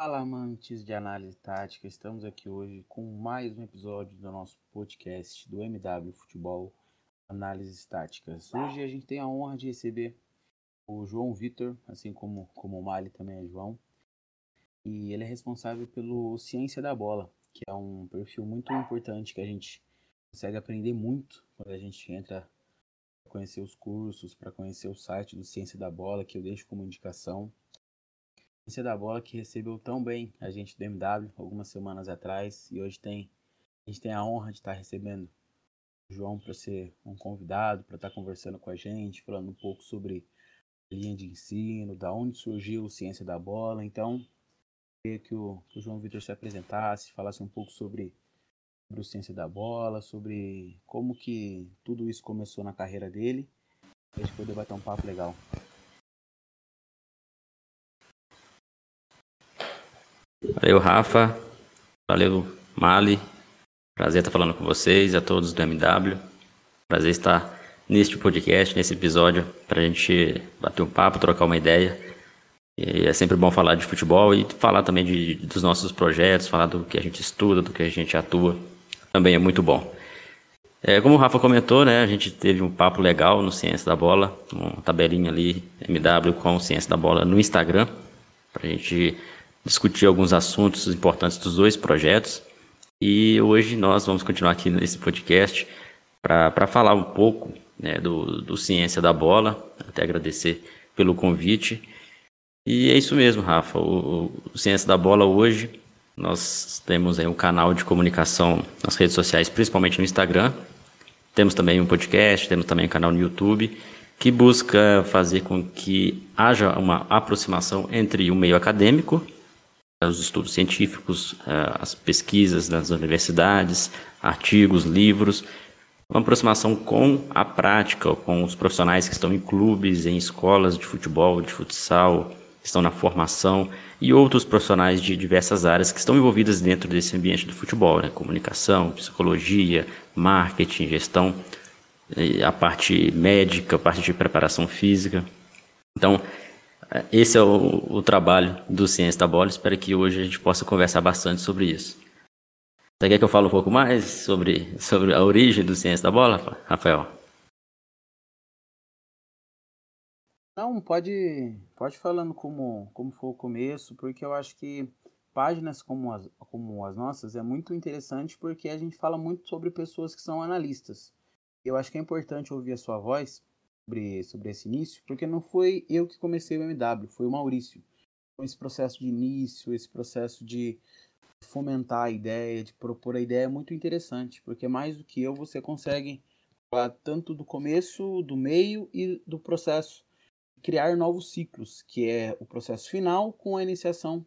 Fala, amantes de análise tática. Estamos aqui hoje com mais um episódio do nosso podcast do MW Futebol Análises Táticas. Hoje a gente tem a honra de receber o João Vitor, assim como, como o Mali também é João. E ele é responsável pelo Ciência da Bola, que é um perfil muito importante que a gente consegue aprender muito quando a gente entra para conhecer os cursos, para conhecer o site do Ciência da Bola, que eu deixo como indicação. Ciência da Bola que recebeu tão bem a gente do MW algumas semanas atrás e hoje tem a gente tem a honra de estar recebendo o João para ser um convidado, para estar conversando com a gente, falando um pouco sobre a linha de ensino, da onde surgiu a Ciência da Bola. Então, queria que o, que o João Vitor se apresentasse, falasse um pouco sobre, sobre o Ciência da Bola, sobre como que tudo isso começou na carreira dele, para a gente poder bater um papo legal. Valeu, Rafa. Valeu, Mali. Prazer estar falando com vocês, a todos do MW. Prazer estar neste podcast, nesse episódio, para a gente bater um papo, trocar uma ideia. E é sempre bom falar de futebol e falar também de, dos nossos projetos, falar do que a gente estuda, do que a gente atua. Também é muito bom. É, como o Rafa comentou, né, a gente teve um papo legal no Ciência da Bola, uma tabelinha ali, MW com Ciência da Bola no Instagram, para a gente discutir alguns assuntos importantes dos dois projetos. E hoje nós vamos continuar aqui nesse podcast para falar um pouco né, do, do Ciência da Bola. Até agradecer pelo convite. E é isso mesmo, Rafa. O, o Ciência da Bola hoje nós temos aí um canal de comunicação nas redes sociais, principalmente no Instagram. Temos também um podcast, temos também um canal no YouTube que busca fazer com que haja uma aproximação entre o meio acadêmico os estudos científicos, eh, as pesquisas nas universidades, artigos, livros, uma aproximação com a prática, com os profissionais que estão em clubes, em escolas de futebol, de futsal, que estão na formação e outros profissionais de diversas áreas que estão envolvidas dentro desse ambiente do futebol, né? comunicação, psicologia, marketing, gestão, a parte médica, a parte de preparação física. Então, esse é o, o, trabalho do Ciência da Bola. Espero que hoje a gente possa conversar bastante sobre isso. Você quer que eu fale um pouco mais sobre, sobre a origem do Ciência da Bola, Rafael? Não, pode, pode falando como, como foi o começo, porque eu acho que páginas como as, como as nossas é muito interessante porque a gente fala muito sobre pessoas que são analistas. Eu acho que é importante ouvir a sua voz sobre, sobre esse início, porque não foi eu que comecei o MW, foi o Maurício. Então, esse processo de início, esse processo de fomentar a ideia, de propor a ideia é muito interessante, porque mais do que eu você consegue falar tanto do começo, do meio e do processo criar novos ciclos, que é o processo final com a iniciação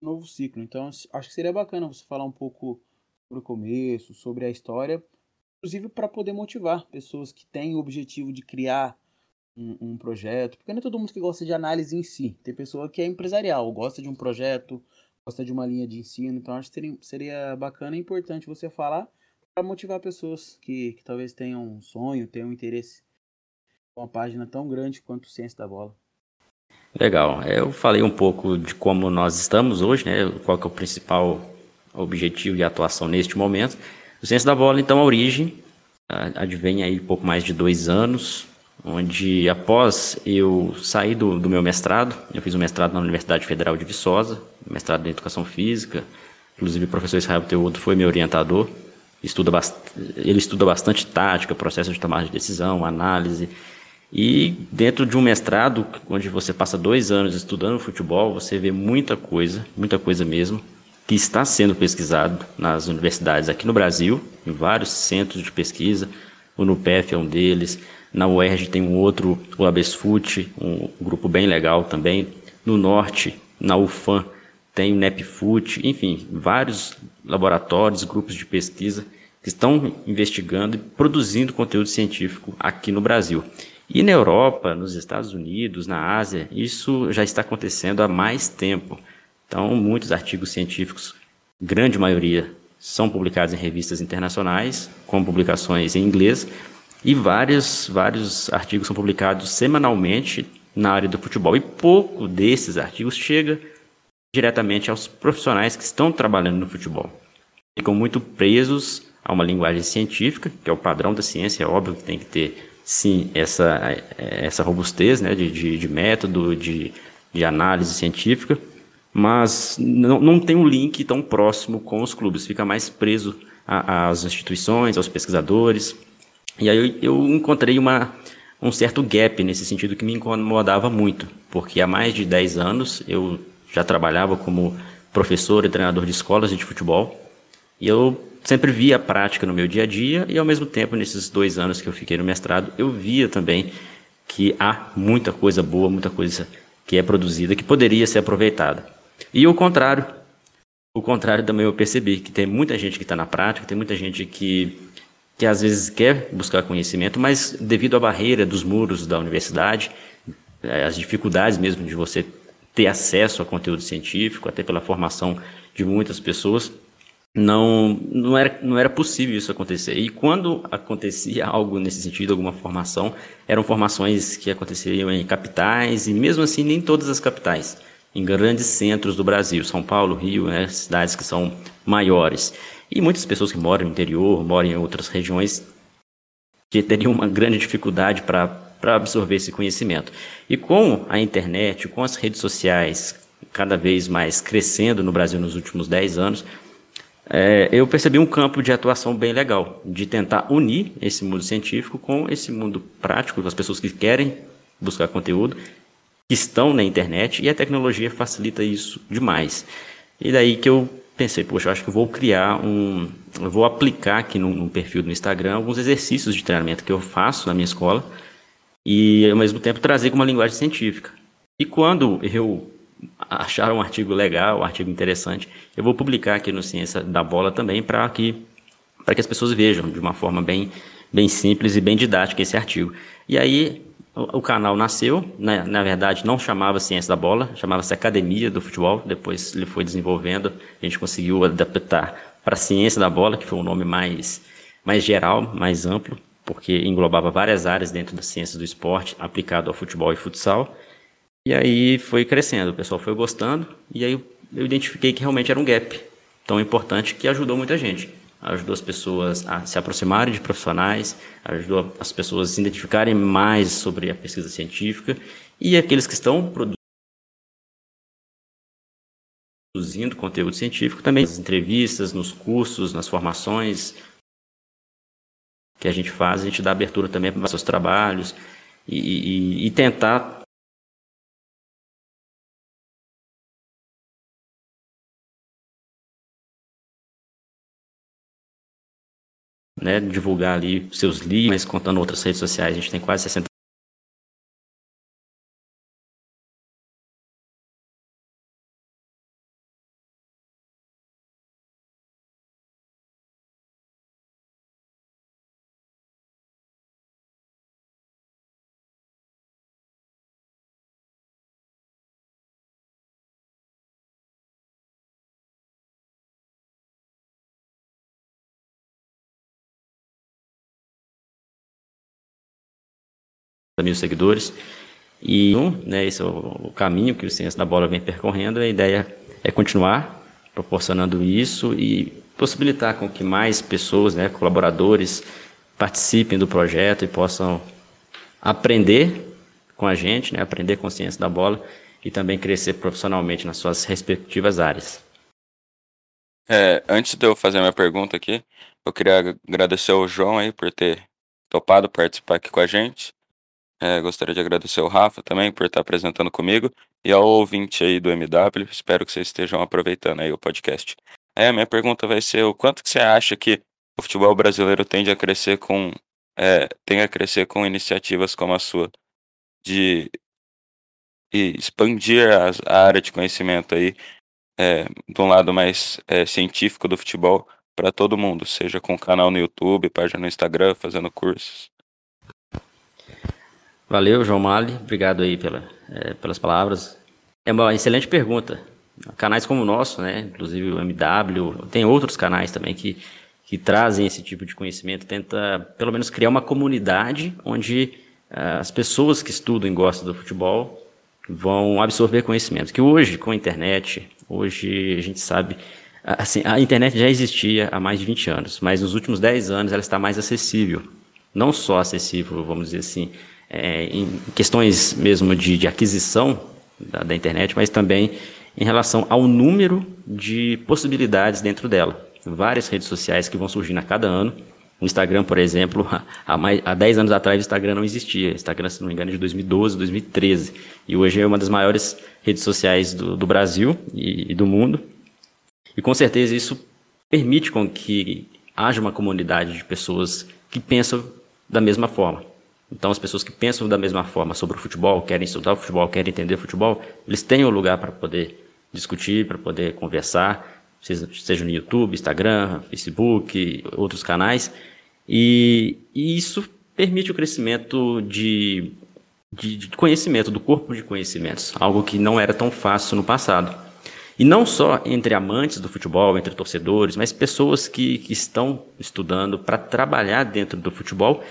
do novo ciclo. Então, acho que seria bacana você falar um pouco sobre o começo, sobre a história, inclusive para poder motivar pessoas que têm o objetivo de criar um, um, projeto, porque não é todo mundo que gosta de análise em si. Tem pessoa que é empresarial, gosta de um projeto, gosta de uma linha de ensino, então acho que seria, bacana e importante você falar para motivar pessoas que, que talvez tenham um sonho, tenham um interesse com uma página tão grande quanto Ciência da Bola. Legal. Eu falei um pouco de como nós estamos hoje, né? Qual é o principal objetivo de atuação neste momento. O Ciência da Bola, então, a origem advém aí pouco mais de dois anos, onde após eu sair do, do meu mestrado, eu fiz um mestrado na Universidade Federal de Viçosa, mestrado em Educação Física, inclusive o professor Israel Teudo foi meu orientador, estuda ele estuda bastante tática, processo de tomada de decisão, análise, e dentro de um mestrado, onde você passa dois anos estudando futebol, você vê muita coisa, muita coisa mesmo, que está sendo pesquisado nas universidades aqui no Brasil, em vários centros de pesquisa. O NUPEF é um deles. Na UERJ tem um outro, o ABESFUT, um grupo bem legal também. No Norte, na UFAM, tem o NEPFUT, enfim, vários laboratórios, grupos de pesquisa que estão investigando e produzindo conteúdo científico aqui no Brasil. E na Europa, nos Estados Unidos, na Ásia, isso já está acontecendo há mais tempo. Então, muitos artigos científicos, grande maioria, são publicados em revistas internacionais, com publicações em inglês, e vários, vários artigos são publicados semanalmente na área do futebol. E pouco desses artigos chega diretamente aos profissionais que estão trabalhando no futebol. Ficam muito presos a uma linguagem científica, que é o padrão da ciência, é óbvio que tem que ter, sim, essa, essa robustez né, de, de, de método, de, de análise científica, mas não, não tem um link tão próximo com os clubes, fica mais preso às instituições, aos pesquisadores. E aí eu, eu encontrei uma, um certo gap nesse sentido que me incomodava muito, porque há mais de 10 anos eu já trabalhava como professor e treinador de escolas de futebol, e eu sempre via a prática no meu dia a dia, e ao mesmo tempo, nesses dois anos que eu fiquei no mestrado, eu via também que há muita coisa boa, muita coisa que é produzida, que poderia ser aproveitada. E o contrário, o contrário também eu percebi, que tem muita gente que está na prática, tem muita gente que, que às vezes quer buscar conhecimento, mas devido à barreira dos muros da universidade, eh, as dificuldades mesmo de você ter acesso a conteúdo científico, até pela formação de muitas pessoas, não, não, era, não era possível isso acontecer. E quando acontecia algo nesse sentido, alguma formação, eram formações que aconteciam em capitais, e mesmo assim nem todas as capitais, em grandes centros do Brasil, São Paulo, Rio, né, cidades que são maiores. E muitas pessoas que moram no interior, moram em outras regiões, que teriam uma grande dificuldade para absorver esse conhecimento. E com a internet, com as redes sociais cada vez mais crescendo no Brasil nos últimos 10 anos, é, eu percebi um campo de atuação bem legal, de tentar unir esse mundo científico com esse mundo prático, das pessoas que querem buscar conteúdo, que estão na internet, e a tecnologia facilita isso demais. E daí que eu pensei, poxa, eu acho que vou criar um. Eu vou aplicar aqui no, no perfil do Instagram alguns exercícios de treinamento que eu faço na minha escola e, ao mesmo tempo, trazer com uma linguagem científica. E quando eu achar um artigo legal, um artigo interessante, eu vou publicar aqui no Ciência da Bola também para que, que as pessoas vejam de uma forma bem, bem simples e bem didática esse artigo. E aí o, canal nasceu, né, na verdade não chamava Ciência da Bola, chamava-se Academia do Futebol, depois ele foi desenvolvendo, a gente conseguiu adaptar para Ciência da Bola, que foi um nome mais, mais geral, mais amplo, porque englobava várias áreas dentro da ciência do esporte aplicado ao futebol e futsal. E aí foi crescendo, o pessoal foi gostando, e aí eu identifiquei que realmente era um gap tão importante que ajudou muita gente. Ajudou as pessoas a se aproximarem de profissionais, ajudou as pessoas a se identificarem mais sobre a pesquisa científica, e aqueles que estão produzindo conteúdo científico também, nas entrevistas, nos cursos, nas formações que a gente faz, a gente dá abertura também para os seus trabalhos e, e, e tentar né, divulgar ali seus livros, contando outras redes sociais. A gente tem quase 60 mil seguidores. E né, esse é o caminho que o Ciência da Bola vem percorrendo. A ideia é continuar proporcionando isso e possibilitar com que mais pessoas, né, colaboradores, participem do projeto e possam aprender com a gente, né, aprender com Ciência da Bola e também crescer profissionalmente nas suas respectivas áreas. É, antes de eu fazer minha pergunta aqui, eu queria agradecer ao João aí por ter topado participar aqui com a gente. É, gostaria de agradecer ao Rafa também por estar apresentando comigo e ao ouvinte aí do MW. Espero que vocês estejam aproveitando aí o podcast. É, minha pergunta vai ser o quanto que você acha que o futebol brasileiro tende a crescer com é, tem a crescer com iniciativas como a sua de expandir a, a área de conhecimento aí é, de um lado mais é, científico do futebol para todo mundo, seja com canal no YouTube, página no Instagram, fazendo cursos. Valeu, João Mali. Obrigado aí pela, é, pelas palavras. É uma excelente pergunta. Canais como o nosso, né, inclusive o MW, tem outros canais também que, que trazem esse tipo de conhecimento, tenta pelo menos criar uma comunidade onde uh, as pessoas que estudam e gostam do futebol vão absorver conhecimento. Que hoje, com a internet, Hoje a gente sabe, assim, a internet já existia há mais de 20 anos, mas nos últimos 10 anos ela está mais acessível. Não só acessível, vamos dizer assim, é, em questões mesmo de, de aquisição da, da internet, mas também em relação ao número de possibilidades dentro dela. Várias redes sociais que vão surgindo a cada ano. O Instagram, por exemplo, há, mais, há 10 anos atrás o Instagram não existia. O Instagram, se não me engano, é de 2012, 2013. E hoje é uma das maiores redes sociais do, do Brasil e, e do mundo. E com certeza isso permite com que haja uma comunidade de pessoas que pensam da mesma forma. Então, as pessoas que pensam da mesma forma sobre o futebol, querem estudar o futebol, querem entender o futebol, eles têm um lugar para poder discutir, para poder conversar, seja, no YouTube, Instagram, Facebook, outros canais. E, e isso permite o crescimento de, de, de, conhecimento, do corpo de conhecimentos, algo que não era tão fácil no passado. E não só entre amantes do futebol, entre torcedores, mas pessoas que, que estão estudando para trabalhar dentro do futebol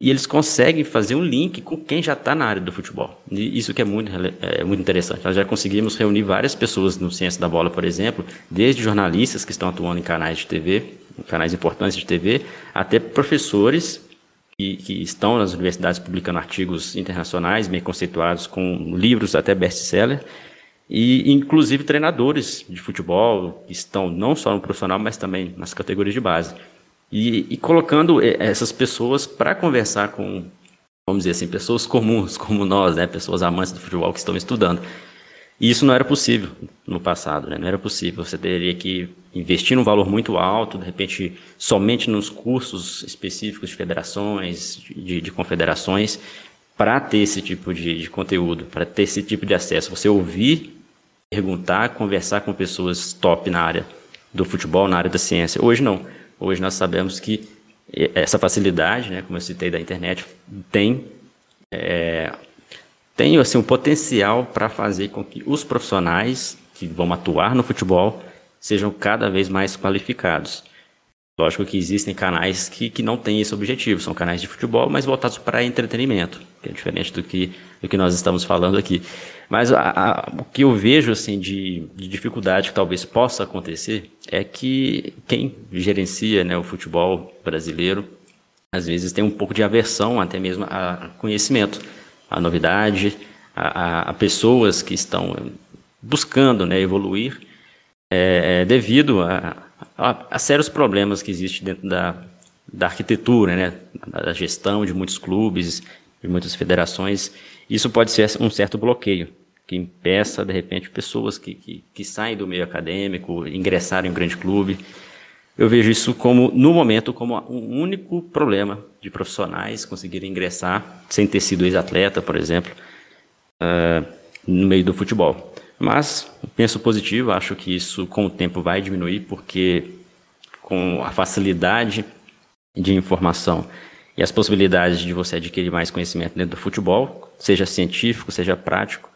e eles conseguem fazer um link com quem já está na área do futebol. E isso que é muito, é muito interessante. Nós já conseguimos reunir várias pessoas no Ciência da Bola, por exemplo, desde jornalistas que estão atuando em canais de TV, canais importantes de TV, até professores que, que estão nas universidades publicando artigos internacionais bem conceituados, com livros até best-seller, e inclusive treinadores de futebol que estão não só no profissional, mas também nas categorias de base. E, e colocando eh, essas pessoas para conversar com, vamos dizer assim, pessoas comuns como nós, né, pessoas amantes do futebol que estão estudando. E isso não era possível no passado, né? não era possível. Você teria que investir num valor muito alto, de repente, somente nos cursos específicos de federações, de, de confederações, para ter esse tipo de, de conteúdo, para ter esse tipo de acesso. Você ouvir, perguntar, conversar com pessoas top na área do futebol, na área da ciência. Hoje não. Hoje nós sabemos que essa facilidade, né, como eu citei da internet, tem é, tem assim um potencial para fazer com que os profissionais que vão atuar no futebol sejam cada vez mais qualificados. Lógico que existem canais que, que não têm esse objetivo, são canais de futebol, mas voltados para entretenimento, que é diferente do que, do que nós estamos falando aqui. Mas a, a, o que eu vejo assim, de, de, dificuldade que talvez possa acontecer é que quem gerencia né, o futebol brasileiro, às vezes tem um pouco de aversão até mesmo a conhecimento, a novidade, a, a pessoas que estão buscando né, evoluir é, é devido a há, sérios problemas que existem dentro da, da arquitetura, né, da gestão de muitos clubes, de muitas federações. Isso pode ser um certo bloqueio que impeça, de repente, pessoas que, que, que saem do meio acadêmico, ingressarem em um grande clube. Eu vejo isso como, no momento, como um único problema de profissionais conseguirem ingressar sem ter sido ex-atleta, por exemplo, uh, no meio do futebol. Mas penso positivo, acho que isso com o tempo vai diminuir, porque com a facilidade de informação e as possibilidades de você adquirir mais conhecimento dentro do futebol, seja científico, seja prático,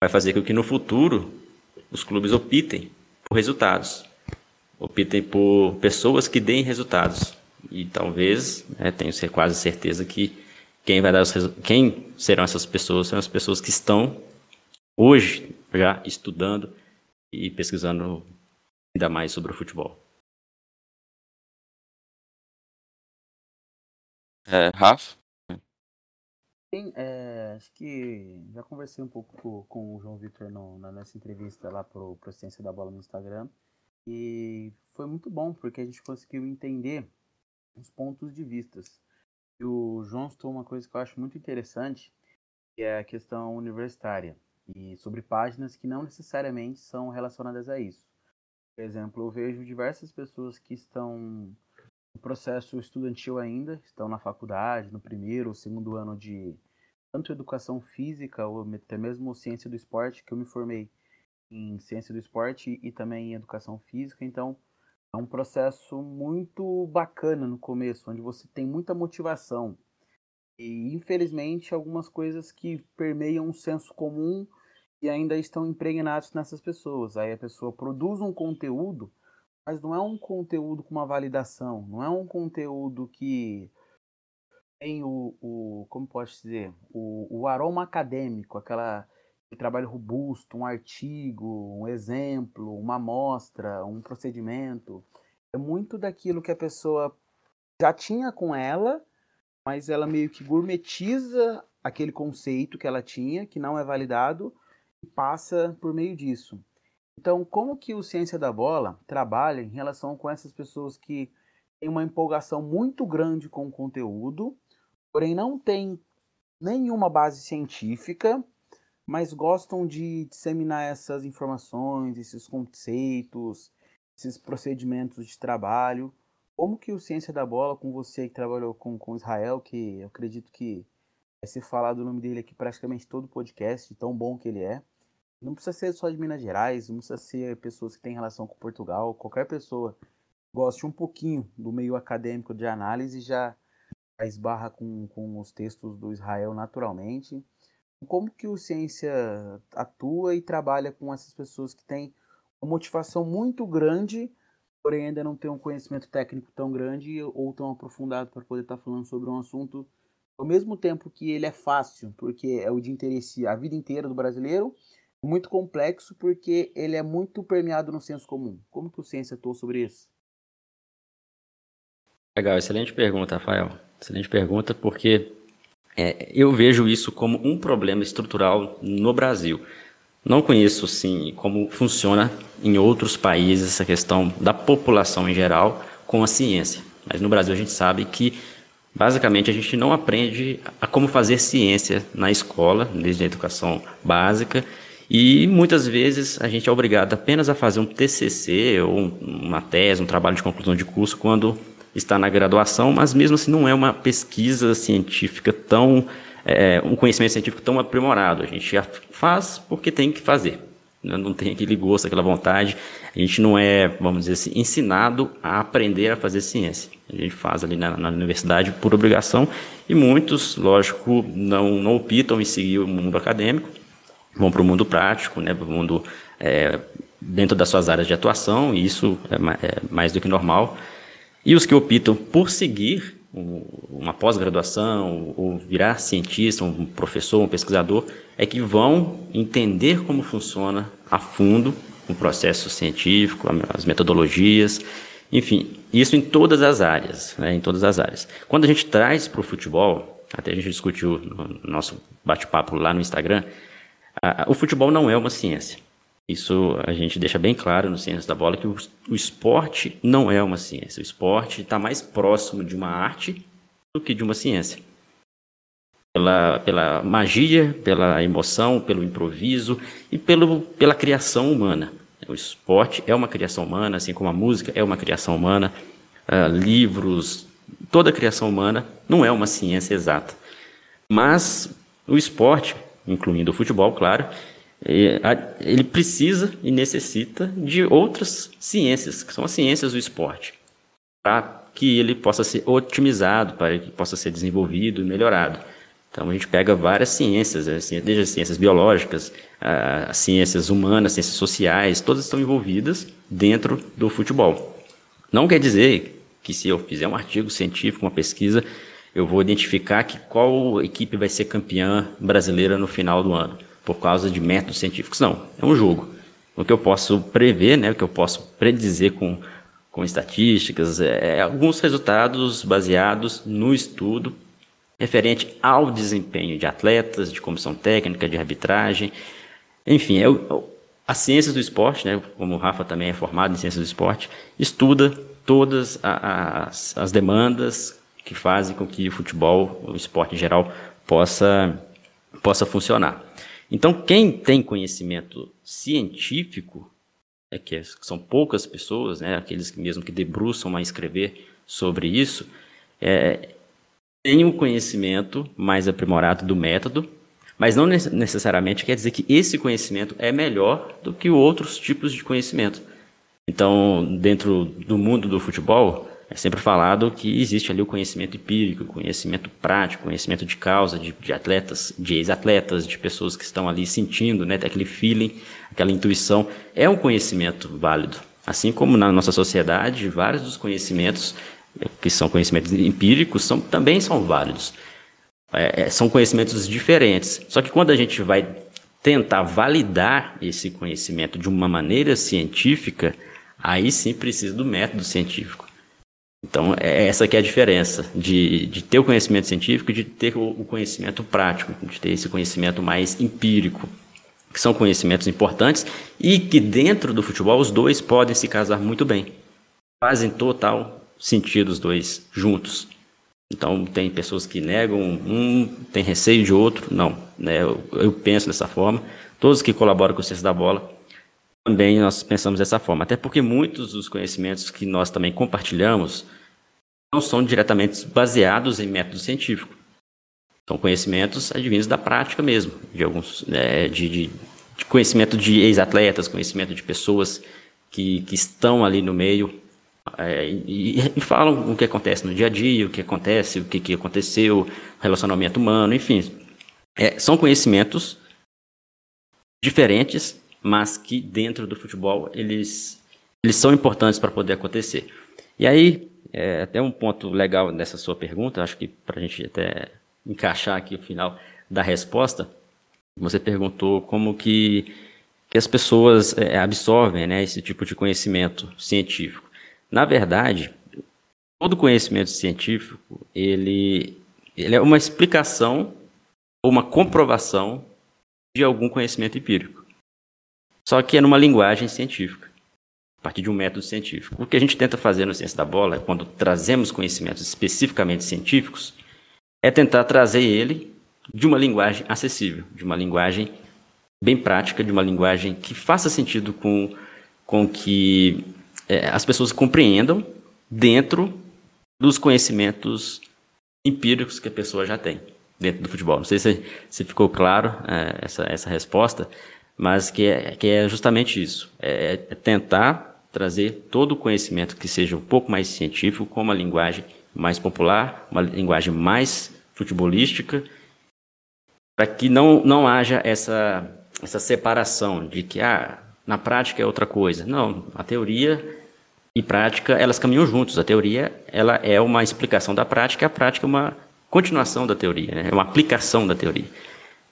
vai fazer com que no futuro os clubes optem por resultados, optem por pessoas que deem resultados. E talvez, né, tenho quase certeza que quem vai dar os quem serão essas pessoas são as pessoas que estão hoje já estudando e pesquisando ainda mais sobre o futebol. É, Rafa? Sim, é, acho que já conversei um pouco com, com o João Vitor na nossa entrevista lá para o Ciência da Bola no Instagram. E foi muito bom, porque a gente conseguiu entender os pontos de vistas. E o João citou uma coisa que eu acho muito interessante, que é a questão universitária e sobre páginas que não necessariamente são relacionadas a isso. Por exemplo, eu vejo diversas pessoas que estão processo estudantil ainda, estão na faculdade, no primeiro ou segundo ano de tanto educação física ou até mesmo ciência do esporte, que eu me formei em ciência do esporte e também em educação física, então é um processo muito bacana no começo, onde você tem muita motivação. E infelizmente algumas coisas que permeiam um senso comum e ainda estão impregnados nessas pessoas. Aí a pessoa produz um conteúdo, mas não é um conteúdo com uma validação, não é um conteúdo que tem o, o como pode dizer, o, o aroma acadêmico, aquela trabalho robusto, um artigo, um exemplo, uma amostra, um procedimento. É muito daquilo que a pessoa já tinha com ela, mas ela meio que gourmetiza aquele conceito que ela tinha, que não é validado, e passa por meio disso. Então, como que o Ciência da Bola trabalha em relação com essas pessoas que têm uma empolgação muito grande com o conteúdo, porém não tem nenhuma base científica, mas gostam de disseminar essas informações, esses conceitos, esses procedimentos de trabalho. Como que o Ciência da Bola, com você que trabalhou com, com Israel, que eu acredito que vai ser falado o nome dele aqui praticamente todo o podcast, tão bom que ele é. Não precisa ser só de Minas Gerais, não precisa ser pessoas que têm relação com Portugal, qualquer pessoa goste um pouquinho do meio acadêmico de análise já esbarra com, com os textos do Israel naturalmente. Como que o Ciência atua e trabalha com essas pessoas que têm uma motivação muito grande, porém ainda não têm um conhecimento técnico tão grande ou tão aprofundado para poder estar tá falando sobre um assunto ao mesmo tempo que ele é fácil, porque é o de interesse a vida inteira do brasileiro, muito complexo porque ele é muito permeado no senso comum. Como que o Ciência atua sobre isso? Legal, excelente pergunta, Rafael. Excelente pergunta, porque é, eu vejo isso como um problema estrutural no Brasil. Não conheço, sim, como funciona em outros países essa questão da população em geral com a ciência. Mas no Brasil a gente sabe que, basicamente, a gente não aprende a como fazer ciência na escola, desde a educação básica, e muitas vezes a gente é obrigado apenas a fazer um TCC ou uma tese, um trabalho de conclusão de curso, quando está na graduação, mas mesmo assim não é uma pesquisa científica tão, é, um conhecimento científico tão aprimorado. A gente já faz porque tem que fazer. Né? Não tem aquele gosto, aquela vontade. A gente não é, vamos dizer assim, ensinado a aprender a fazer ciência. A gente faz ali na, na universidade por obrigação e muitos, lógico, não, não optam em seguir o mundo acadêmico, vão para o mundo prático, né, para o mundo é, dentro das suas áreas de atuação, e isso é, é mais do que normal. E os que optam por seguir uma pós-graduação ou virar cientista, um professor, um pesquisador, é que vão entender como funciona a fundo o processo científico, as metodologias, enfim, isso em todas as áreas, né, em todas as áreas. Quando a gente traz para o futebol, até a gente discutiu no nosso bate-papo lá no Instagram, o futebol não é uma ciência. Isso a gente deixa bem claro no Ciência da Bola que o, o esporte não é uma ciência. O esporte está mais próximo de uma arte do que de uma ciência. Pela, pela magia, pela emoção, pelo improviso e pelo, pela criação humana. O esporte é uma criação humana, assim como a música é uma criação humana, uh, livros, toda a criação humana não é uma ciência exata. Mas o esporte, incluindo o futebol, claro, ele precisa e necessita de outras ciências, que são as ciências do esporte, para que ele possa ser otimizado, para que possa ser desenvolvido e melhorado. Então a gente pega várias ciências, né, desde as ciências biológicas, as ciências humanas, ciências sociais, todas estão envolvidas dentro do futebol. Não quer dizer que se eu fizer um artigo científico, uma pesquisa, eu vou identificar que qual equipe vai ser campeã brasileira no final do ano por causa de métodos científicos. Não, é um jogo. O que eu posso prever, né, o que eu posso predizer com, com estatísticas, é, é alguns resultados baseados no estudo referente ao desempenho de atletas, de comissão técnica, de arbitragem, enfim, é, as ciências do esporte, né, como o Rafa também é formado em ciências do esporte, estuda todas as, as demandas que fazem com que o futebol, o esporte em geral, possa, possa funcionar. Então, quem tem conhecimento científico, é que são poucas pessoas, né, aqueles que mesmo que debruçam a escrever sobre isso, é, tem um conhecimento mais aprimorado do método, mas não necessariamente quer dizer que esse conhecimento é melhor do que outros tipos de conhecimento. Então, dentro do mundo do futebol, é sempre falado que existe ali o conhecimento empírico, conhecimento prático, conhecimento de causa, de, de atletas, de ex-atletas, de pessoas que estão ali sentindo, né, aquele feeling, aquela intuição. É um conhecimento válido. Assim como na nossa sociedade, vários dos conhecimentos, eh, que são conhecimentos empíricos, são, também são válidos. É, é, são conhecimentos diferentes. Só que quando a gente vai tentar validar esse conhecimento de uma maneira científica, aí sim precisa do método científico. Então, é essa que é a diferença de, de ter o conhecimento científico e de ter o, o conhecimento prático, de ter esse conhecimento mais empírico, que são conhecimentos importantes e que dentro do futebol os dois podem se casar muito bem. Fazem total sentido os dois juntos. Então, tem pessoas que negam um, tem receio de outro. Não, né? eu, eu penso dessa forma. Todos que colaboram com o Ciência da Bola também nós pensamos dessa forma. Até porque muitos dos conhecimentos que nós também compartilhamos não são diretamente baseados em método científico. São conhecimentos advindos da prática mesmo, de alguns é, de, de, de, conhecimento de ex-atletas, conhecimento de pessoas que, que estão ali no meio é, e, e, falam o que acontece no dia a dia, o que acontece, o que, que aconteceu, relacionamento humano, enfim. É, são conhecimentos diferentes, mas que dentro do futebol eles, eles são importantes para poder acontecer. E aí, é, até um ponto legal nessa sua pergunta, acho que para a gente até encaixar aqui o final da resposta, você perguntou como que, que as pessoas é, absorvem né, esse tipo de conhecimento científico. Na verdade, todo conhecimento científico, ele, ele é uma explicação ou uma comprovação de algum conhecimento empírico. Só que é numa linguagem científica, a partir de um método científico. O que a gente tenta fazer no Ciência da Bola, quando trazemos conhecimentos especificamente científicos, é tentar trazer ele de uma linguagem acessível, de uma linguagem bem prática, de uma linguagem que faça sentido com, com que é, as pessoas compreendam dentro dos conhecimentos empíricos que a pessoa já tem dentro do futebol. Não sei se, se ficou claro é, essa, essa resposta, mas que é, que é justamente isso. É, é, tentar trazer todo o conhecimento que seja um pouco mais científico com uma linguagem mais popular, uma linguagem mais futebolística, para que não, não haja essa, essa separação de que ah, na prática é outra coisa. Não, a teoria e prática, elas caminham juntos. A teoria, ela é uma explicação da prática, a prática é uma continuação da teoria, né? é uma aplicação da teoria.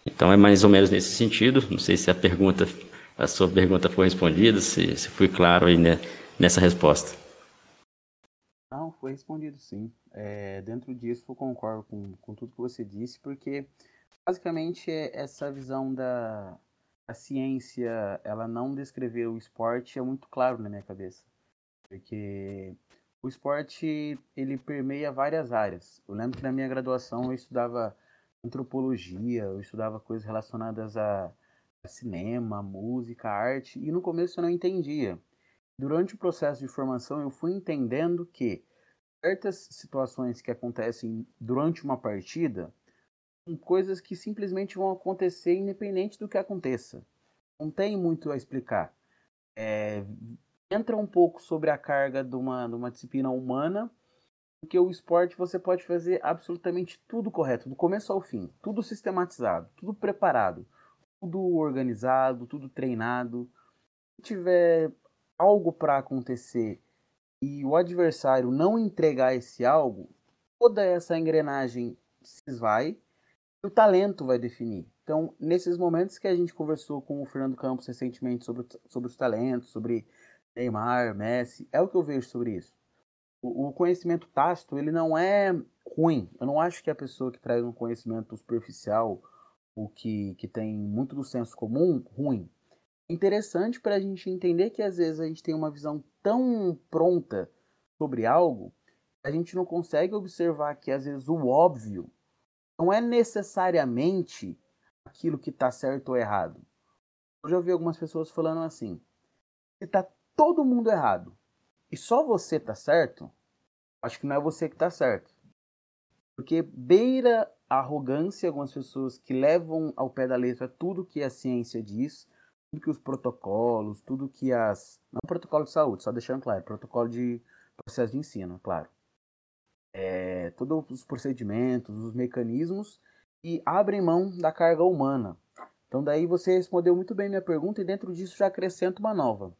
Então é mais ou menos nesse sentido. Não sei se a pergunta, a sua pergunta foi respondida, se, se fui claro aí né, nessa resposta. Não, foi respondido sim. É, dentro disso eu concordo com, com tudo que você disse, porque basicamente é essa visão da a ciência, ela não descrever o esporte é muito claro na minha cabeça. Porque o esporte, ele permeia várias áreas. Eu lembro que na minha graduação eu estudava antropologia, eu estudava coisas relacionadas a, cinema, música, arte, e no começo eu não entendia. Durante o processo de formação eu fui entendendo que certas situações que acontecem durante uma partida são coisas que simplesmente vão acontecer independente do que aconteça. Não tem muito a explicar. É, entra um pouco sobre a carga de uma, de uma disciplina humana, porque o esporte você pode fazer absolutamente tudo correto, do começo ao fim, tudo sistematizado, tudo preparado, tudo organizado, tudo treinado. Se tiver algo para acontecer e o adversário não entregar esse algo, toda essa engrenagem se esvai e o talento vai definir. Então, nesses momentos que a gente conversou com o Fernando Campos recentemente sobre, sobre os talentos, sobre Neymar, Messi, é o que eu vejo sobre isso. O, conhecimento tácito, ele não é ruim. Eu não acho que a pessoa que traz um conhecimento superficial, o que, que tem muito do senso comum, ruim. Interessante para a gente entender que às vezes a gente tem uma visão tão pronta sobre algo, a gente não consegue observar que às vezes o óbvio não é necessariamente aquilo que está certo ou errado. Eu já ouvi algumas pessoas falando assim: está todo mundo errado e só você tá certo, acho que não é você que tá certo. Porque beira a arrogância algumas pessoas que levam ao pé da letra tudo que a ciência diz, tudo que os protocolos, tudo que as. Não protocolo de saúde, só deixando claro, protocolo de processo de ensino, claro. É, todos os procedimentos, os mecanismos e abrem mão da carga humana. Então daí você respondeu muito bem minha pergunta e dentro disso já acrescento uma nova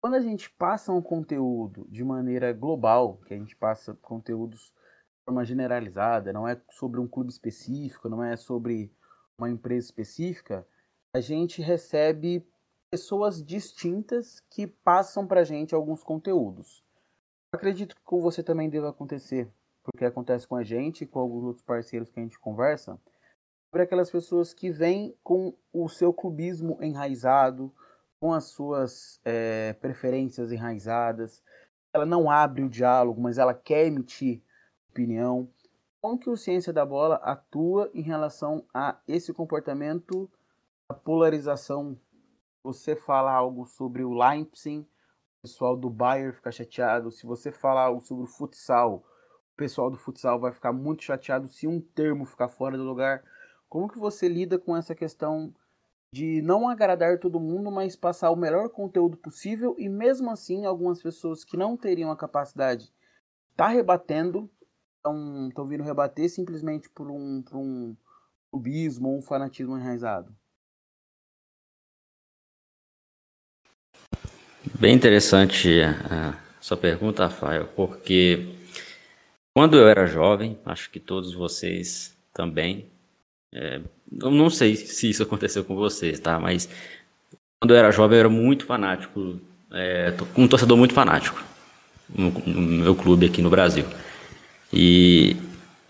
quando a gente passa um conteúdo de maneira global, que a gente passa conteúdos de forma generalizada, não é sobre um clube específico, não é sobre uma empresa específica, a gente recebe pessoas distintas que passam para a gente alguns conteúdos. acredito que com você também deve acontecer, porque acontece com a gente e com alguns outros parceiros que a gente conversa, sobre aquelas pessoas que vêm com o seu clubismo enraizado, com as suas é, preferências enraizadas. Ela não abre o diálogo, mas ela quer emitir opinião. Como que o Ciência da Bola atua em relação a esse comportamento, a polarização? Você fala algo sobre o Leipzig, o pessoal do Bayern fica chateado. Se você falar algo sobre o futsal, o pessoal do futsal vai ficar muito chateado se um termo ficar fora do lugar. Como que você lida com essa questão de não agradar todo mundo, mas passar o melhor conteúdo possível e mesmo assim algumas pessoas que não teriam a capacidade tá rebatendo, estão vindo rebater simplesmente por um, por um ou um fanatismo enraizado. Bem interessante a sua pergunta, Rafael, porque quando eu era jovem, acho que todos vocês também, é, eu não sei se isso aconteceu com vocês, tá? Mas quando eu era jovem, eu era muito fanático, é, um torcedor muito fanático no, no, meu clube aqui no Brasil. E,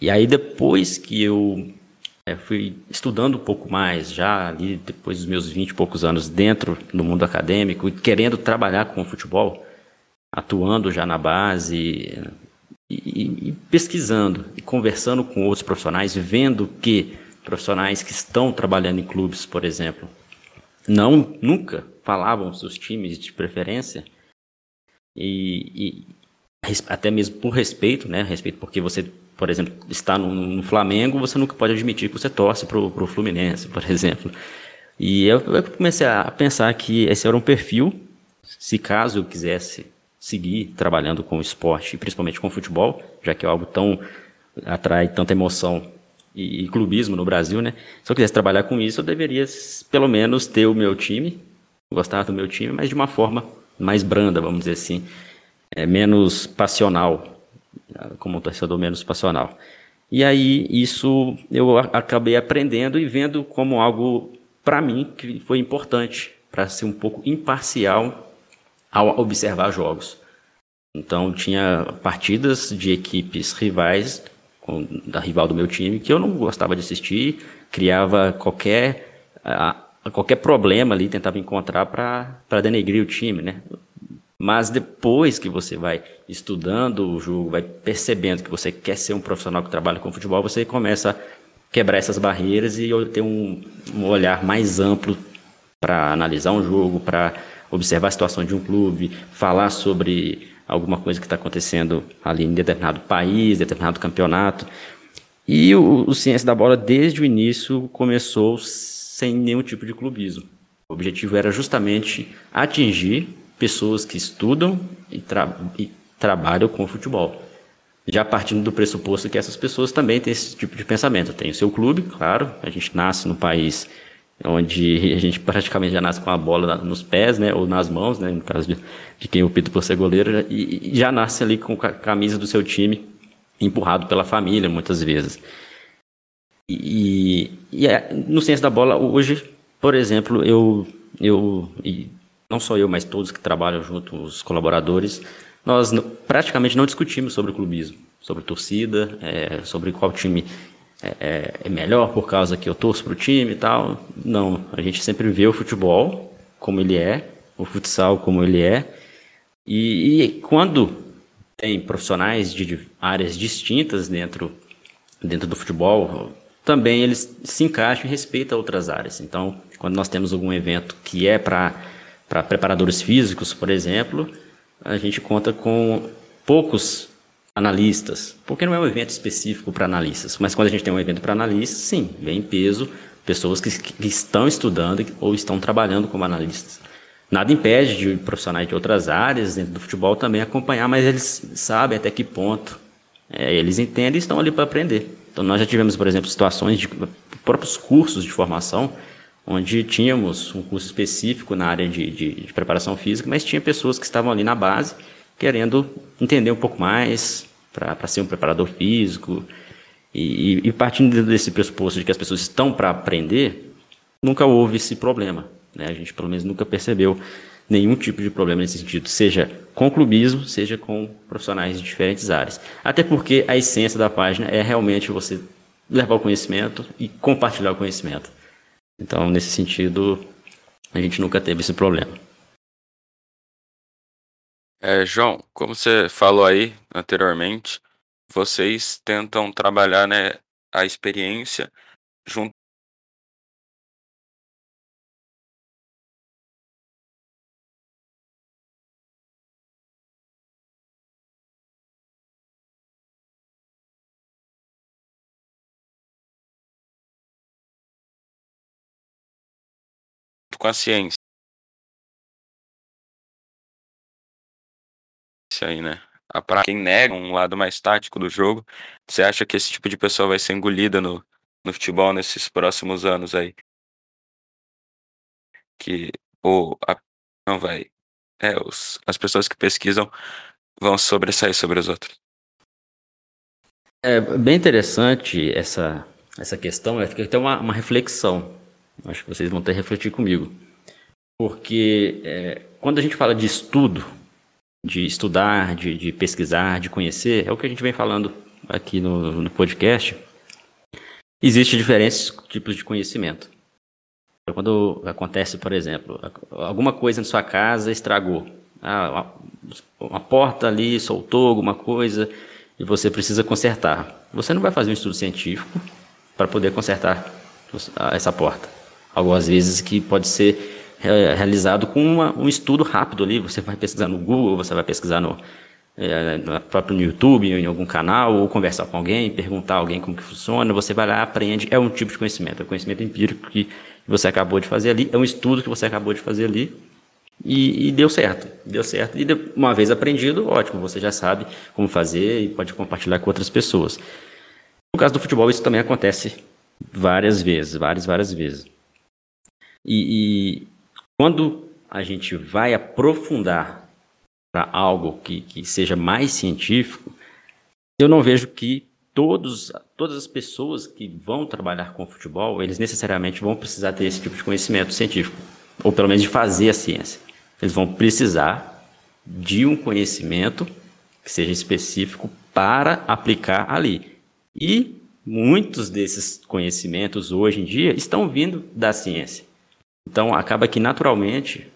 e aí depois que eu é, fui estudando um pouco mais, já ali depois dos meus 20 e poucos anos dentro do mundo acadêmico querendo trabalhar com futebol, atuando já na base e, e pesquisando e conversando com outros profissionais, vendo que profissionais que estão trabalhando em clubes, por exemplo, não nunca falavam seus times de preferência e, e até mesmo por respeito, né? Respeito porque você, por exemplo, está no, no Flamengo, você nunca pode admitir que você torce para o Fluminense, por exemplo. E eu, eu comecei a pensar que esse era um perfil, se caso eu quisesse seguir trabalhando com esporte, principalmente com futebol, já que é algo tão atrai tanta emoção e, e, clubismo no Brasil, né? Se eu quisesse trabalhar com isso, eu deveria pelo menos ter o meu time, gostar do meu time, mas de uma forma mais branda, vamos dizer assim, é, menos passional, como um torcedor menos passional. E aí isso eu acabei aprendendo e vendo como algo para mim que foi importante para ser um pouco imparcial ao observar jogos. Então tinha partidas de equipes rivais da rival do meu time, que eu não gostava de assistir, criava qualquer, a, qualquer problema ali, tentava encontrar para denegrir o time, né? Mas depois que você vai estudando o jogo, vai percebendo que você quer ser um profissional que trabalha com futebol, você começa a quebrar essas barreiras e ter um, um olhar mais amplo para analisar um jogo, para observar a situação de um clube, falar sobre alguma coisa que está acontecendo ali em determinado país, determinado campeonato. E o, o Ciência da Bola, desde o início, começou sem nenhum tipo de clubismo. O objetivo era justamente atingir pessoas que estudam e, tra e trabalham com futebol. Já partindo do pressuposto que essas pessoas também têm esse tipo de pensamento. Tem o seu clube, claro, a gente nasce no país onde a gente praticamente já nasce com a bola nos pés, né, ou nas mãos, né, no caso de, de quem opta por ser goleiro, e, e já nasce ali com a camisa do seu time, empurrado pela família, muitas vezes. E, e é, no Ciência da Bola, hoje, por exemplo, eu, eu não só eu, mas todos que trabalham junto, os colaboradores, nós praticamente não discutimos sobre o clubismo, sobre torcida, é, sobre qual time é, é, é melhor por causa que eu torço para o time e tal. Não, a gente sempre vê o futebol como ele é, o futsal como ele é. E, e quando tem profissionais de áreas distintas dentro, dentro do futebol, também eles se encaixam e respeitam outras áreas. Então, quando nós temos algum evento que é para preparadores físicos, por exemplo, a gente conta com poucos analistas, porque não é um evento específico para analistas, mas quando a gente tem um evento para analistas, sim, vem em peso pessoas que, que, estão estudando ou estão trabalhando como analistas. Nada impede de profissionais de outras áreas dentro do futebol também acompanhar, mas eles sabem até que ponto é, eles entendem e estão ali para aprender. Então nós já tivemos, por exemplo, situações de próprios cursos de formação onde tínhamos um curso específico na área de, de, de preparação física, mas tinha pessoas que estavam ali na base querendo entender um pouco mais, para ser um preparador físico. E, e, partindo desse pressuposto de que as pessoas estão para aprender, nunca houve esse problema. Né? A gente, pelo menos, nunca percebeu nenhum tipo de problema nesse sentido, seja com clubismo, seja com profissionais de diferentes áreas. Até porque a essência da página é realmente você levar o conhecimento e compartilhar o conhecimento. Então, nesse sentido, a gente nunca teve esse problema. É, João, como você falou aí anteriormente, vocês tentam trabalhar, né, a experiência junto com a ciência. Aí, né? Para quem nega um lado mais tático do jogo, você acha que esse tipo de pessoa vai ser engolida no, no futebol nesses próximos anos aí? Que ou a, não vai. É, os, as pessoas que pesquisam vão sobressair sobre as outras. É bem interessante essa, essa questão, é que tem uma, uma reflexão. Acho que vocês vão ter que refletir comigo. Porque é, quando a gente fala de estudo, de estudar, de, de, pesquisar, de conhecer, é o que a gente vem falando aqui no, no podcast. Existem diferentes tipos de conhecimento. Quando acontece, por exemplo, alguma coisa na sua casa estragou, ah, uma, uma porta ali soltou alguma coisa e você precisa consertar. Você não vai fazer um estudo científico para poder consertar essa porta. Algumas vezes que pode ser realizado com uma, um estudo rápido ali. Você vai pesquisar no Google, você vai pesquisar no, é, próprio no YouTube, em algum canal, ou conversar com alguém, perguntar a alguém como que funciona. Você vai lá, aprende. É um tipo de conhecimento, é um conhecimento empírico que você acabou de fazer ali, é um estudo que você acabou de fazer ali. E, e deu certo, deu certo. E uma vez aprendido, ótimo, você já sabe como fazer e pode compartilhar com outras pessoas. No caso do futebol, isso também acontece várias vezes, várias, várias vezes. E, e quando a gente vai aprofundar para algo que, que seja mais científico, eu não vejo que todos, todas as pessoas que vão trabalhar com futebol, eles necessariamente vão precisar ter esse tipo de conhecimento científico, ou pelo menos de fazer a ciência. Eles vão precisar de um conhecimento que seja específico para aplicar ali. E muitos desses conhecimentos hoje em dia estão vindo da ciência. Então, acaba que naturalmente,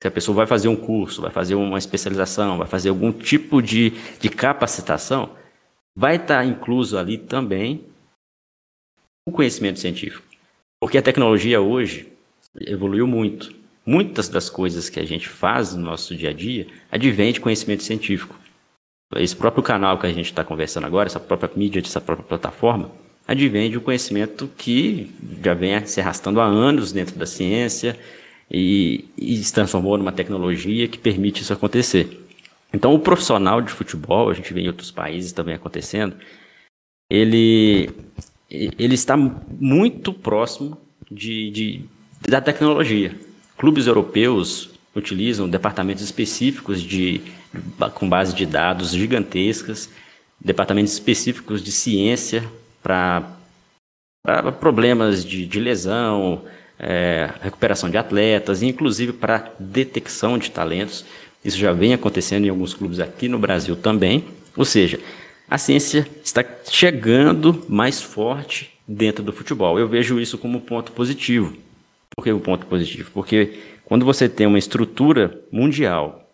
se a pessoa vai fazer um curso, vai fazer uma especialização, vai fazer algum tipo de, de capacitação, vai estar incluso ali também o conhecimento científico. Porque a tecnologia hoje evoluiu muito. Muitas das coisas que a gente faz no nosso dia a dia advém de conhecimento científico. Esse próprio canal que a gente está conversando agora, essa própria mídia, essa própria plataforma, advém de um conhecimento que já vem se arrastando há anos dentro da ciência e, e se transformou numa tecnologia que permite isso acontecer. Então, o profissional de futebol, a gente vê em outros países também acontecendo, ele, ele está muito próximo de, de, da tecnologia. Clubes europeus utilizam departamentos específicos de, com base de dados gigantescas, departamentos específicos de ciência para problemas de, de lesão, é, recuperação de atletas, inclusive para detecção de talentos. Isso já vem acontecendo em alguns clubes aqui no Brasil também. Ou seja, a ciência está chegando mais forte dentro do futebol. Eu vejo isso como ponto positivo. Por que o um ponto positivo? Porque quando você tem uma estrutura mundial,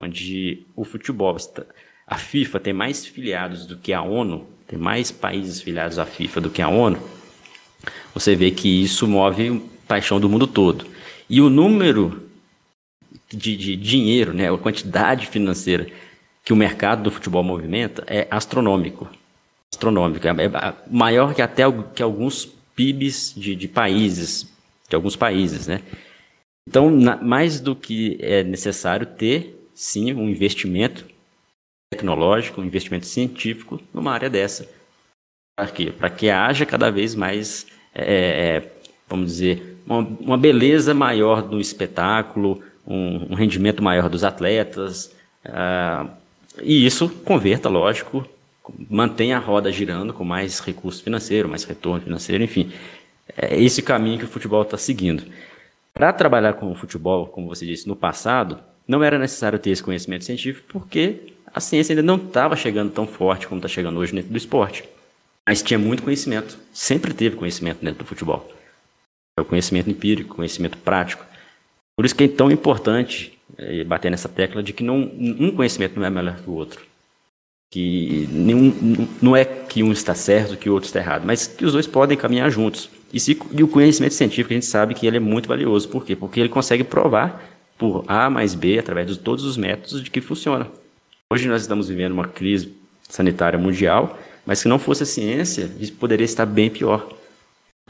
onde o futebol, está, a FIFA tem mais filiados do que a ONU, tem mais países filiados à FIFA do que à ONU, você vê que isso move paixão do mundo todo. E o número de, de dinheiro, né, a quantidade financeira que o mercado do futebol movimenta é astronômico. Astronômico. É, é maior que até que alguns PIBs de, de países, de alguns países, né? Então, na, mais do que é necessário ter, sim, um investimento tecnológico, um investimento científico numa área dessa. Para quê? Para que haja cada vez mais, é, é, vamos dizer, uma, uma, beleza maior do espetáculo, um, um rendimento maior dos atletas, uh, e isso converta, lógico, mantém a roda girando com mais recurso financeiro, mais retorno financeiro, enfim. É esse caminho que o futebol está seguindo. Para trabalhar com o futebol, como você disse, no passado, não era necessário ter esse conhecimento científico porque a ciência ainda não estava chegando tão forte como está chegando hoje dentro do esporte. Mas tinha muito conhecimento, sempre teve conhecimento dentro do futebol. É o conhecimento empírico, conhecimento prático. Por isso que é tão importante é, bater nessa tecla de que não, um conhecimento não é melhor que o outro. Que nenhum, não é que um está certo, que o outro está errado, mas que os dois podem caminhar juntos. E, se, e o conhecimento científico, a gente sabe que ele é muito valioso. Por quê? Porque ele consegue provar por A mais B, através de todos os métodos, de que funciona. Hoje nós estamos vivendo uma crise sanitária mundial, mas se não fosse a ciência, isso poderia estar bem pior.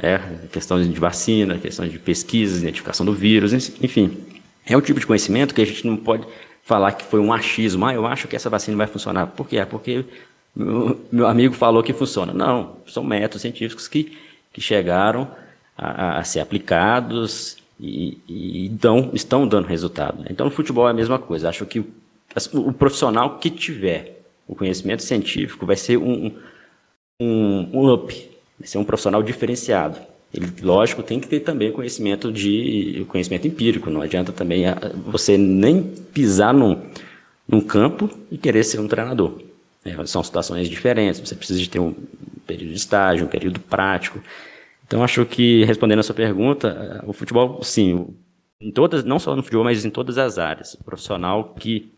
É, questão de vacina, questão de pesquisa, identificação do vírus, enfim. É um tipo de conhecimento que a gente não pode falar que foi um achismo. Ah, eu acho que essa vacina vai funcionar. Por quê? É porque meu, meu amigo falou que funciona. Não, são métodos científicos que, que chegaram a, a ser aplicados e, e dão, estão dando resultado. Então, no futebol é a mesma coisa. Acho que o, profissional que tiver o conhecimento científico vai ser um, um, um up, vai ser um profissional diferenciado. Ele, lógico, tem que ter também conhecimento de conhecimento empírico. Não adianta também ah, você nem pisar num, num campo e querer ser um treinador. É, são situações diferentes. Você precisa de ter um período de estágio, um período prático. Então, acho que respondendo a sua pergunta, ah, o futebol, sim, em todas, não só no futebol, mas em todas as áreas. O profissional que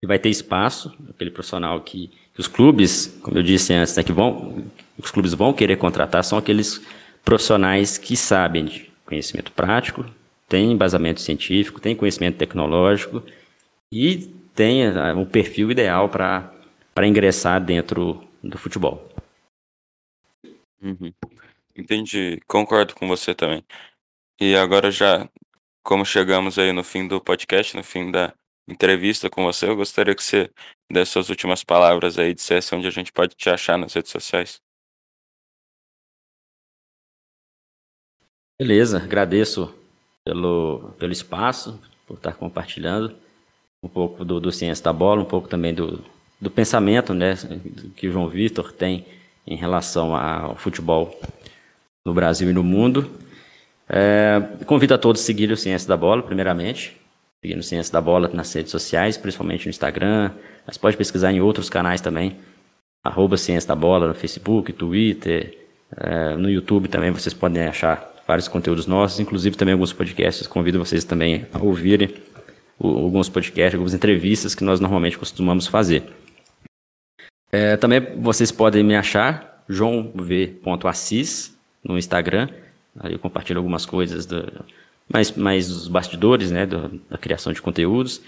que vai ter espaço, aquele profissional que, que os clubes, como eu disse antes, né, que vão, os clubes vão querer contratar, são aqueles profissionais que sabem de conhecimento prático, têm embasamento científico, têm conhecimento tecnológico e têm o perfil ideal para ingressar dentro do futebol. Uhum. Entendi, concordo com você também. E agora já, como chegamos aí no fim do podcast, no fim da entrevista com você, eu gostaria que você desse suas últimas palavras aí, dissesse onde a gente pode te achar nas redes sociais. Beleza, agradeço pelo, pelo espaço, por estar compartilhando um pouco do, do Ciência da Bola, um pouco também do, do pensamento né, que o João Vitor tem em relação ao futebol no Brasil e no mundo. É, convido a todos a seguir o Ciência da Bola, primeiramente, seguindo Ciência da Bola nas redes sociais, principalmente no Instagram, mas pode pesquisar em outros canais também, arroba Ciência da Bola no Facebook, Twitter, é, no YouTube também vocês podem achar vários conteúdos nossos, inclusive também alguns podcasts. Convido vocês também a ouvirem alguns podcasts, algumas entrevistas que nós normalmente costumamos fazer. É, também vocês podem me achar, joãov.assis, no Instagram. Aí eu compartilho algumas coisas, do, mais, mais os bastidores né, do, da criação de conteúdos.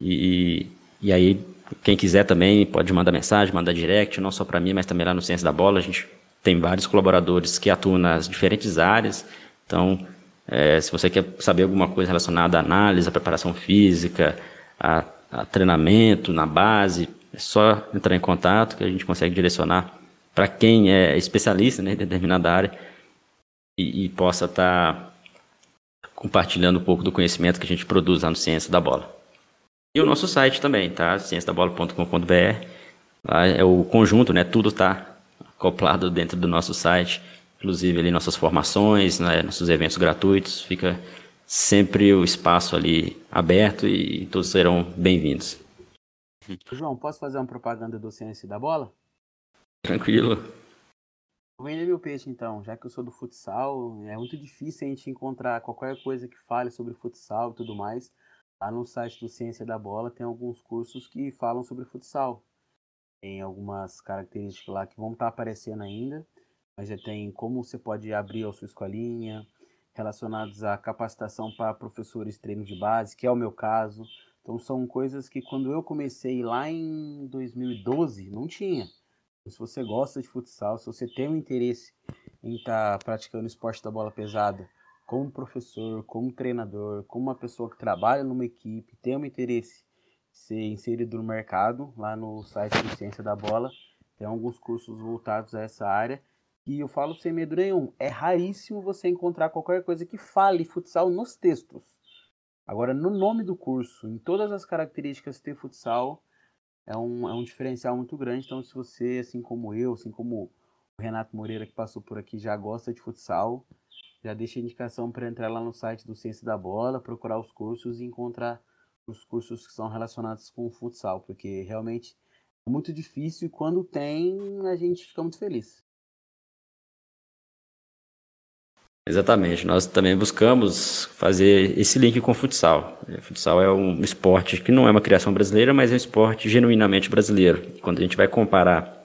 E, e aí, quem quiser também pode mandar mensagem, mandar direct, não só para mim, mas também lá no Ciência da Bola. A gente tem vários colaboradores que atuam nas diferentes áreas. Então, é, se você quer saber alguma coisa relacionada à análise, à preparação física, a, a treinamento na base, é só entrar em contato que a gente consegue direcionar para quem é especialista né, em determinada área e, e possa estar tá compartilhando um pouco do conhecimento que a gente produz lá no Ciência da Bola. E o nosso site também, tá? cienciadabola.com.br. Lá é o conjunto, né? Tudo está acoplado dentro do nosso site, inclusive ali nossas formações, né, nossos eventos gratuitos, fica sempre o espaço ali aberto e todos serão bem-vindos. João, posso fazer uma propaganda do Ciência da Bola? Tranquilo. Vender meu peixe então, já que eu sou do futsal, é muito difícil a gente encontrar qualquer coisa que fale sobre futsal e tudo mais. Lá no site do Ciência da Bola tem alguns cursos que falam sobre futsal. Tem algumas características lá que vão estar tá aparecendo ainda, mas já tem como você pode abrir a sua escolinha, relacionados à capacitação para professores treino de base, que é o meu caso. Então são coisas que quando eu comecei lá em 2012 não tinha. Se você gosta de futsal, se você tem um interesse em estar tá praticando esporte da bola pesada, como professor, como treinador, como uma pessoa que trabalha numa equipe, tem um interesse ser inserido no mercado, lá no site de Ciência da Bola, tem alguns cursos voltados a essa área. E eu falo sem medo nenhum, é raríssimo você encontrar qualquer coisa que fale futsal nos textos. Agora, no nome do curso, em todas as características de ter futsal, é um, é um diferencial muito grande. Então, se você, assim como eu, assim como o Renato Moreira, que passou por aqui, já gosta de futsal, já deixa a indicação para entrar lá no site do Ciência da Bola, procurar os cursos e encontrar os cursos que são relacionados com o futsal, porque realmente é muito difícil e quando tem, a gente fica muito feliz. Exatamente, nós também buscamos fazer esse link com o futsal. O futsal é um esporte que não é uma criação brasileira, mas é um esporte genuinamente brasileiro. quando a gente vai comparar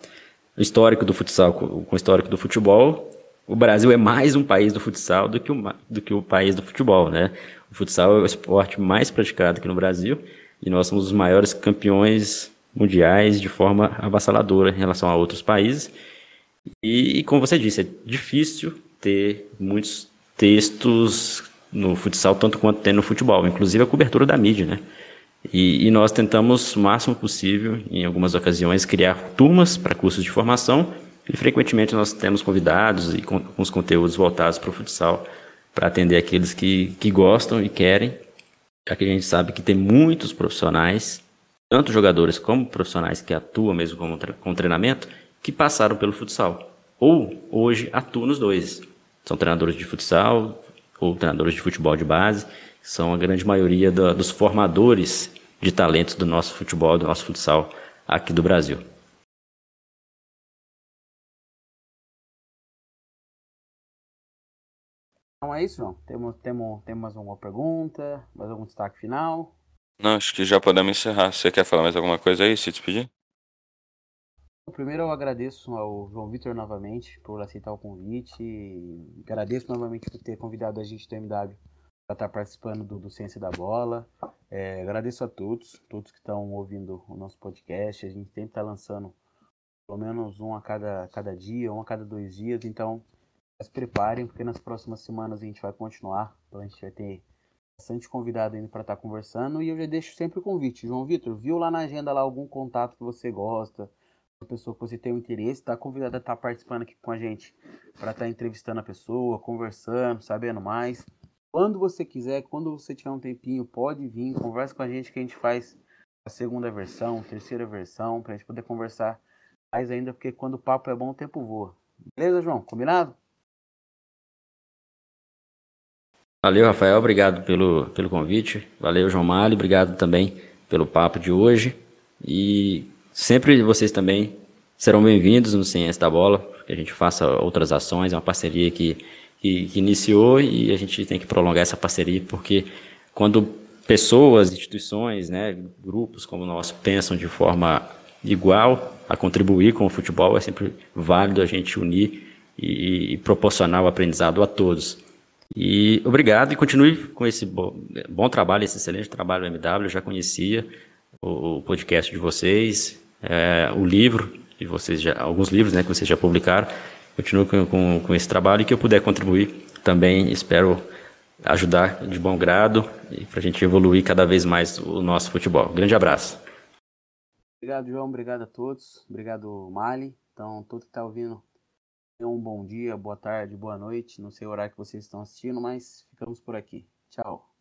o histórico do futsal com o histórico do futebol, o Brasil é mais um país do futsal do que o, do que o país do futebol, né? O futsal é o esporte mais praticado aqui no Brasil e nós somos os maiores campeões mundiais de forma avassaladora em relação a outros países. E, como você disse, é difícil ter muitos textos no futsal tanto quanto tem no futebol, inclusive a cobertura da mídia, né? E, e, nós tentamos o máximo possível, em algumas ocasiões, criar turmas para cursos de formação e frequentemente nós temos convidados e com, com os conteúdos voltados para o futsal para atender aqueles que, que gostam e querem, já que a gente sabe que tem muitos profissionais, tanto jogadores como profissionais que atuam mesmo com, com treinamento, que passaram pelo futsal. Ou hoje atuam nos dois. São treinadores de futsal ou treinadores de futebol de base, são a grande maioria da, dos formadores de talentos do nosso futebol, do nosso futsal aqui do Brasil. Então é isso, João. Temos, temos, temos mais alguma pergunta? Mais algum destaque final? Não, acho que já podemos encerrar. Você quer falar mais alguma coisa aí, se despedir? Primeiro eu agradeço ao João Vitor novamente por aceitar o convite. Agradeço novamente por ter convidado a gente do MW para estar participando do, do Ciência da Bola. É, agradeço a todos, todos que estão ouvindo o nosso podcast. A gente sempre está lançando pelo menos um a cada, cada dia, um a cada dois dias. Então, se preparem, porque nas próximas semanas a gente vai continuar. Então a gente vai ter bastante convidado ainda para estar tá conversando. E eu já deixo sempre o convite. João Vitor, viu lá na agenda lá algum contato que você gosta, uma pessoa que você tem um interesse, está convidado a estar tá participando aqui com a gente para estar tá entrevistando a pessoa, conversando, sabendo mais. Quando você quiser, quando você tiver um tempinho, pode vir, conversa com a gente que a gente faz a segunda versão, terceira versão, para a gente poder conversar mais ainda, porque quando o papo é bom, o tempo voa. Beleza, João? Combinado? Valeu, Rafael, obrigado pelo, pelo convite. Valeu, João Mali, obrigado também pelo papo de hoje. E sempre vocês também serão bem-vindos no Ciência da Bola, que a gente faça outras ações, é uma parceria que, que, que iniciou e a gente tem que prolongar essa parceria, porque quando pessoas, instituições, né, grupos como o nosso pensam de forma igual a contribuir com o futebol, é sempre válido a gente unir e, e proporcionar o aprendizado a todos. E obrigado e continue com esse bom, bom trabalho, esse excelente trabalho do MW. Eu já conhecia o, o podcast de vocês, é, o livro de vocês, já, alguns livros né, que vocês já publicaram. Continue com, com, com esse trabalho e que eu puder contribuir também. Espero ajudar de bom grado e para a gente evoluir cada vez mais o nosso futebol. Grande abraço. Obrigado, João. Obrigado a todos. Obrigado, Mali. Então, todo que está ouvindo um bom dia, boa tarde, boa noite. Não sei o horário que vocês estão assistindo, mas ficamos por aqui. Tchau.